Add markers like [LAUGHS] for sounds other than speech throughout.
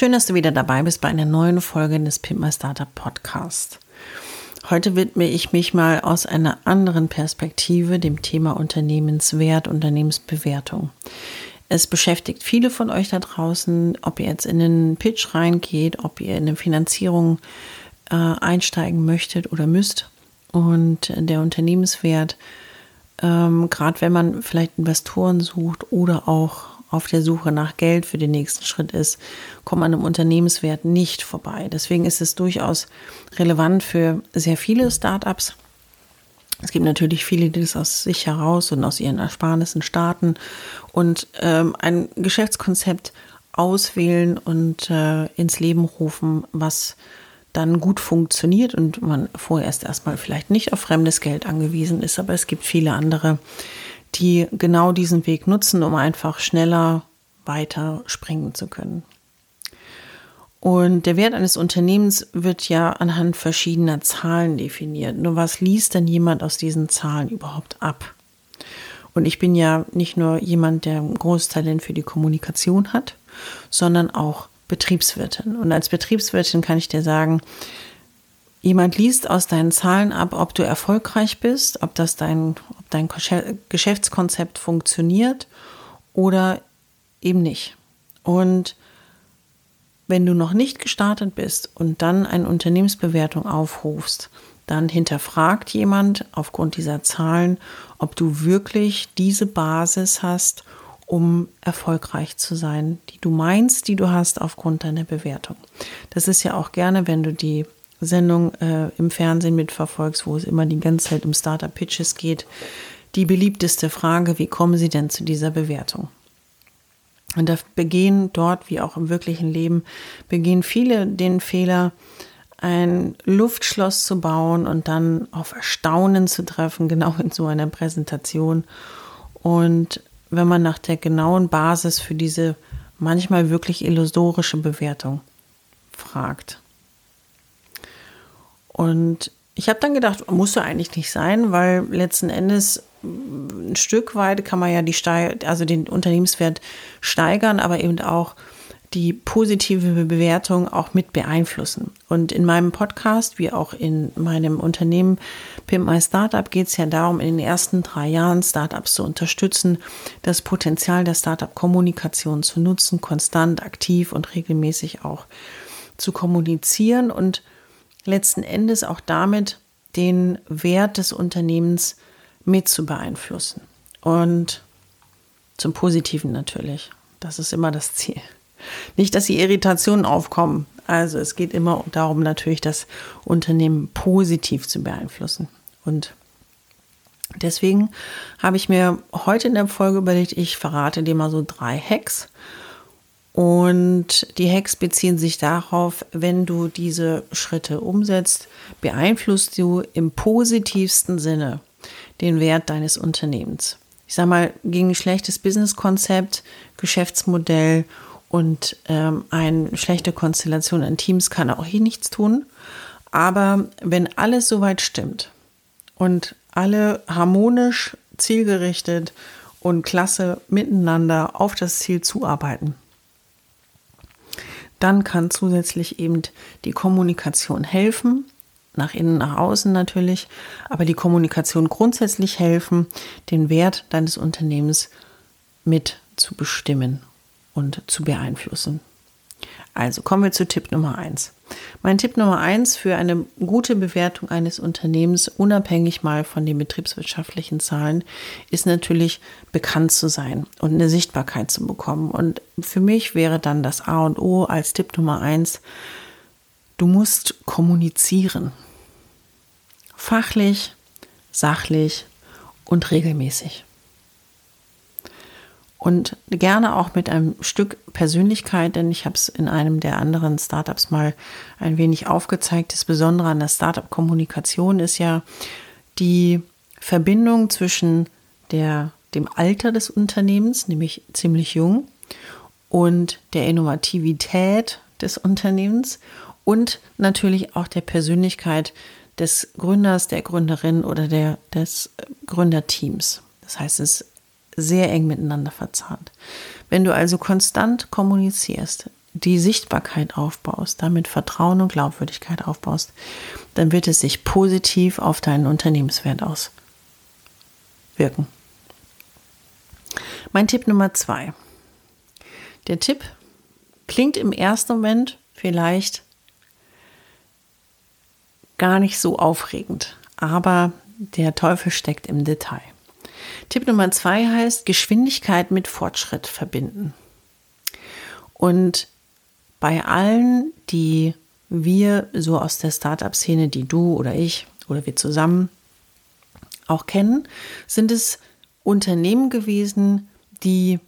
Schön, dass du wieder dabei bist bei einer neuen Folge des Pimp My Startup Podcast. Heute widme ich mich mal aus einer anderen Perspektive dem Thema Unternehmenswert, Unternehmensbewertung. Es beschäftigt viele von euch da draußen, ob ihr jetzt in den Pitch reingeht, ob ihr in eine Finanzierung äh, einsteigen möchtet oder müsst. Und der Unternehmenswert, ähm, gerade wenn man vielleicht Investoren sucht oder auch auf der Suche nach Geld für den nächsten Schritt ist, kommt man am Unternehmenswert nicht vorbei. Deswegen ist es durchaus relevant für sehr viele Startups es gibt natürlich viele, die das aus sich heraus und aus ihren Ersparnissen starten und ähm, ein Geschäftskonzept auswählen und äh, ins Leben rufen, was dann gut funktioniert und man vorerst erstmal vielleicht nicht auf fremdes Geld angewiesen ist, aber es gibt viele andere, die genau diesen Weg nutzen, um einfach schneller weiter springen zu können. Und der Wert eines Unternehmens wird ja anhand verschiedener Zahlen definiert. Nur was liest denn jemand aus diesen Zahlen überhaupt ab? Und ich bin ja nicht nur jemand, der ein großes Talent für die Kommunikation hat, sondern auch Betriebswirtin. Und als Betriebswirtin kann ich dir sagen, jemand liest aus deinen Zahlen ab, ob du erfolgreich bist, ob das dein, ob dein Geschäftskonzept funktioniert oder eben nicht. Und wenn du noch nicht gestartet bist und dann eine Unternehmensbewertung aufrufst, dann hinterfragt jemand aufgrund dieser Zahlen, ob du wirklich diese Basis hast, um erfolgreich zu sein, die du meinst, die du hast aufgrund deiner Bewertung. Das ist ja auch gerne, wenn du die Sendung äh, im Fernsehen mitverfolgst, wo es immer die ganze Zeit um Startup Pitches geht, die beliebteste Frage, wie kommen sie denn zu dieser Bewertung? Und da begehen dort, wie auch im wirklichen Leben, begehen viele den Fehler, ein Luftschloss zu bauen und dann auf Erstaunen zu treffen, [LAUGHS] genau in so einer Präsentation. Und wenn man nach der genauen Basis für diese manchmal wirklich illusorische Bewertung fragt. Und ich habe dann gedacht, muss ja eigentlich nicht sein, weil letzten Endes ein Stück weit kann man ja die Steiger, also den Unternehmenswert steigern, aber eben auch die positive Bewertung auch mit beeinflussen. Und in meinem Podcast, wie auch in meinem Unternehmen Pimp My Startup, geht es ja darum, in den ersten drei Jahren Startups zu unterstützen, das Potenzial der Startup-Kommunikation zu nutzen, konstant, aktiv und regelmäßig auch zu kommunizieren und letzten Endes auch damit den Wert des Unternehmens mit zu beeinflussen. Und zum Positiven natürlich. Das ist immer das Ziel. Nicht, dass die Irritationen aufkommen. Also es geht immer darum, natürlich das Unternehmen positiv zu beeinflussen. Und deswegen habe ich mir heute in der Folge überlegt, ich verrate dir mal so drei Hacks. Und die Hacks beziehen sich darauf, wenn du diese Schritte umsetzt, beeinflusst du im positivsten Sinne den Wert deines Unternehmens. Ich sage mal, gegen ein schlechtes Businesskonzept, Geschäftsmodell und ähm, eine schlechte Konstellation an Teams kann auch hier nichts tun. Aber wenn alles soweit stimmt und alle harmonisch, zielgerichtet und klasse miteinander auf das Ziel zuarbeiten, dann kann zusätzlich eben die Kommunikation helfen, nach innen, nach außen natürlich, aber die Kommunikation grundsätzlich helfen, den Wert deines Unternehmens mit zu bestimmen und zu beeinflussen. Also kommen wir zu Tipp Nummer eins. Mein Tipp Nummer eins für eine gute Bewertung eines Unternehmens, unabhängig mal von den betriebswirtschaftlichen Zahlen, ist natürlich bekannt zu sein und eine Sichtbarkeit zu bekommen. Und für mich wäre dann das A und O als Tipp Nummer eins, du musst kommunizieren. Fachlich, sachlich und regelmäßig und gerne auch mit einem Stück Persönlichkeit, denn ich habe es in einem der anderen Startups mal ein wenig aufgezeigt. Das Besondere an der Startup-Kommunikation ist ja die Verbindung zwischen der, dem Alter des Unternehmens, nämlich ziemlich jung, und der Innovativität des Unternehmens und natürlich auch der Persönlichkeit des Gründers, der Gründerin oder der, des Gründerteams. Das heißt, es sehr eng miteinander verzahnt. Wenn du also konstant kommunizierst, die Sichtbarkeit aufbaust, damit Vertrauen und Glaubwürdigkeit aufbaust, dann wird es sich positiv auf deinen Unternehmenswert auswirken. Mein Tipp Nummer zwei. Der Tipp klingt im ersten Moment vielleicht gar nicht so aufregend, aber der Teufel steckt im Detail. Tipp Nummer zwei heißt Geschwindigkeit mit Fortschritt verbinden. Und bei allen, die wir so aus der Startup-Szene, die du oder ich oder wir zusammen auch kennen, sind es Unternehmen gewesen, die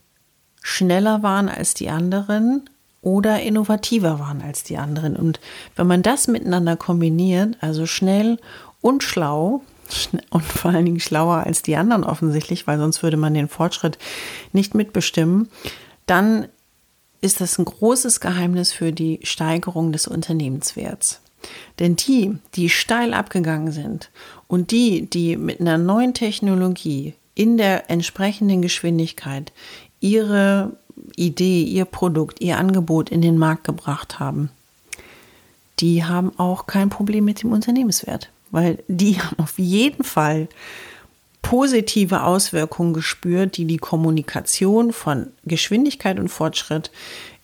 schneller waren als die anderen oder innovativer waren als die anderen. Und wenn man das miteinander kombiniert, also schnell und schlau, und vor allen Dingen schlauer als die anderen offensichtlich, weil sonst würde man den Fortschritt nicht mitbestimmen, dann ist das ein großes Geheimnis für die Steigerung des Unternehmenswerts. Denn die, die steil abgegangen sind und die, die mit einer neuen Technologie in der entsprechenden Geschwindigkeit ihre Idee, ihr Produkt, ihr Angebot in den Markt gebracht haben, die haben auch kein Problem mit dem Unternehmenswert weil die haben auf jeden Fall positive Auswirkungen gespürt, die die Kommunikation von Geschwindigkeit und Fortschritt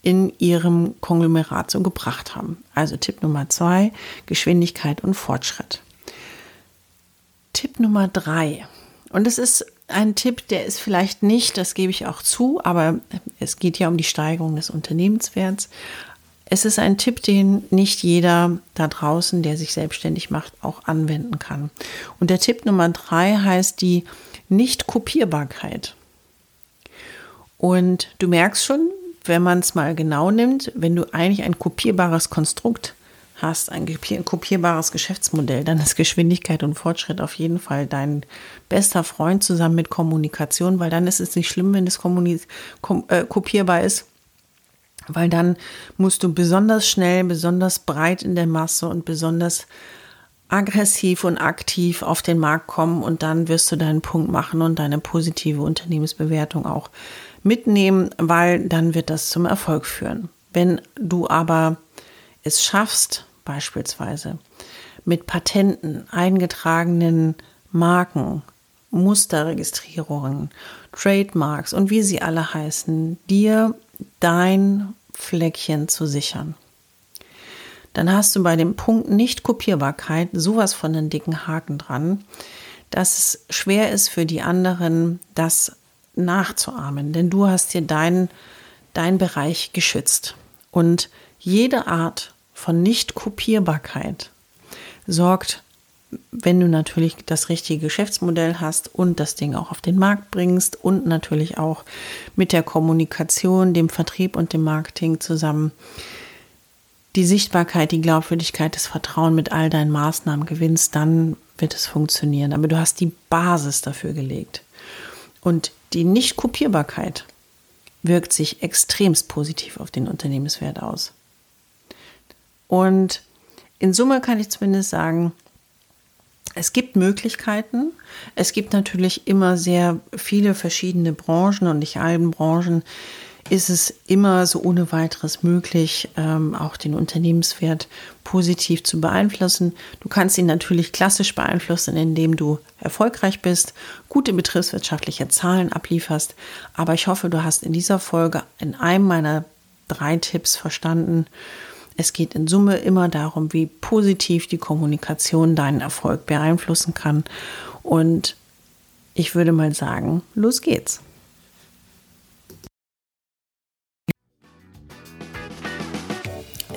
in ihrem Konglomerat so gebracht haben. Also Tipp Nummer zwei, Geschwindigkeit und Fortschritt. Tipp Nummer drei. Und es ist ein Tipp, der ist vielleicht nicht, das gebe ich auch zu, aber es geht ja um die Steigerung des Unternehmenswerts. Es ist ein Tipp, den nicht jeder da draußen, der sich selbstständig macht, auch anwenden kann. Und der Tipp Nummer drei heißt die Nicht-Kopierbarkeit. Und du merkst schon, wenn man es mal genau nimmt, wenn du eigentlich ein kopierbares Konstrukt hast, ein kopierbares Geschäftsmodell, dann ist Geschwindigkeit und Fortschritt auf jeden Fall dein bester Freund zusammen mit Kommunikation, weil dann ist es nicht schlimm, wenn es äh, kopierbar ist weil dann musst du besonders schnell, besonders breit in der Masse und besonders aggressiv und aktiv auf den Markt kommen und dann wirst du deinen Punkt machen und deine positive Unternehmensbewertung auch mitnehmen, weil dann wird das zum Erfolg führen. Wenn du aber es schaffst, beispielsweise mit Patenten, eingetragenen Marken, Musterregistrierungen, Trademarks und wie sie alle heißen, dir dein Fleckchen zu sichern. Dann hast du bei dem Punkt Nicht-Kopierbarkeit sowas von einen dicken Haken dran, dass es schwer ist für die anderen, das nachzuahmen, denn du hast dir deinen dein Bereich geschützt. Und jede Art von Nicht-Kopierbarkeit sorgt wenn du natürlich das richtige Geschäftsmodell hast und das Ding auch auf den Markt bringst und natürlich auch mit der Kommunikation, dem Vertrieb und dem Marketing zusammen die Sichtbarkeit, die Glaubwürdigkeit, das Vertrauen mit all deinen Maßnahmen gewinnst, dann wird es funktionieren. Aber du hast die Basis dafür gelegt. Und die Nicht-Kopierbarkeit wirkt sich extremst positiv auf den Unternehmenswert aus. Und in Summe kann ich zumindest sagen, es gibt Möglichkeiten. Es gibt natürlich immer sehr viele verschiedene Branchen und nicht allen Branchen ist es immer so ohne weiteres möglich, ähm, auch den Unternehmenswert positiv zu beeinflussen. Du kannst ihn natürlich klassisch beeinflussen, indem du erfolgreich bist, gute betriebswirtschaftliche Zahlen ablieferst. Aber ich hoffe, du hast in dieser Folge in einem meiner drei Tipps verstanden. Es geht in Summe immer darum, wie positiv die Kommunikation deinen Erfolg beeinflussen kann. Und ich würde mal sagen, los geht's.